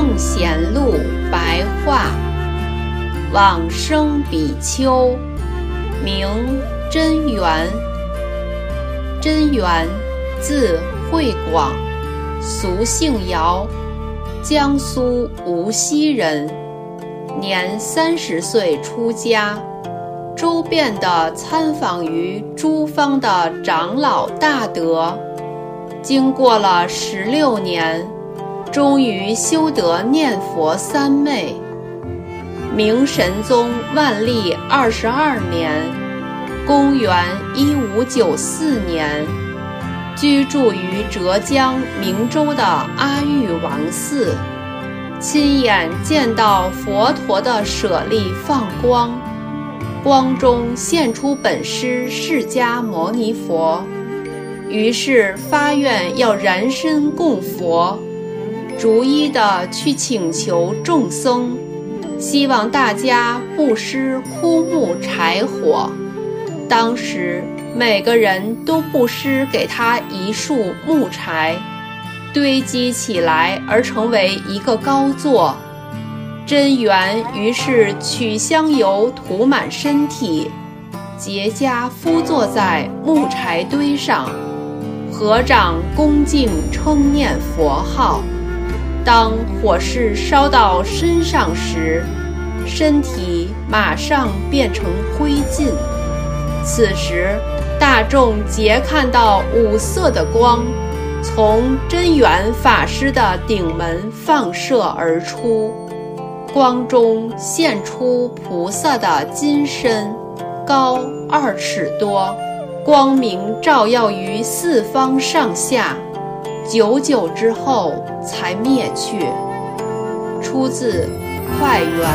正贤录白话往生比丘名真源，真源字会广，俗姓姚，江苏无锡人，年三十岁出家，周遍的参访于诸方的长老大德，经过了十六年。终于修得念佛三昧。明神宗万历二十二年，公元一五九四年，居住于浙江明州的阿育王寺。亲眼见到佛陀的舍利放光，光中现出本师释迦牟尼佛，于是发愿要燃身供佛，逐一的去请求众僧，希望大家布施枯木柴火。当时每个人都布施给他一束木柴。堆积起来而成为一个高座，真元于是取香油涂满身体，结跏趺坐在木柴堆上，合掌恭敬称念佛号。当火势烧到身上时，身体马上变成灰烬。此时，大众皆看到五色的光。从真元法师的顶门放射而出，光中现出菩萨的金身，高二尺多，光明照耀于四方上下，久久之后才灭去。出自《快园》。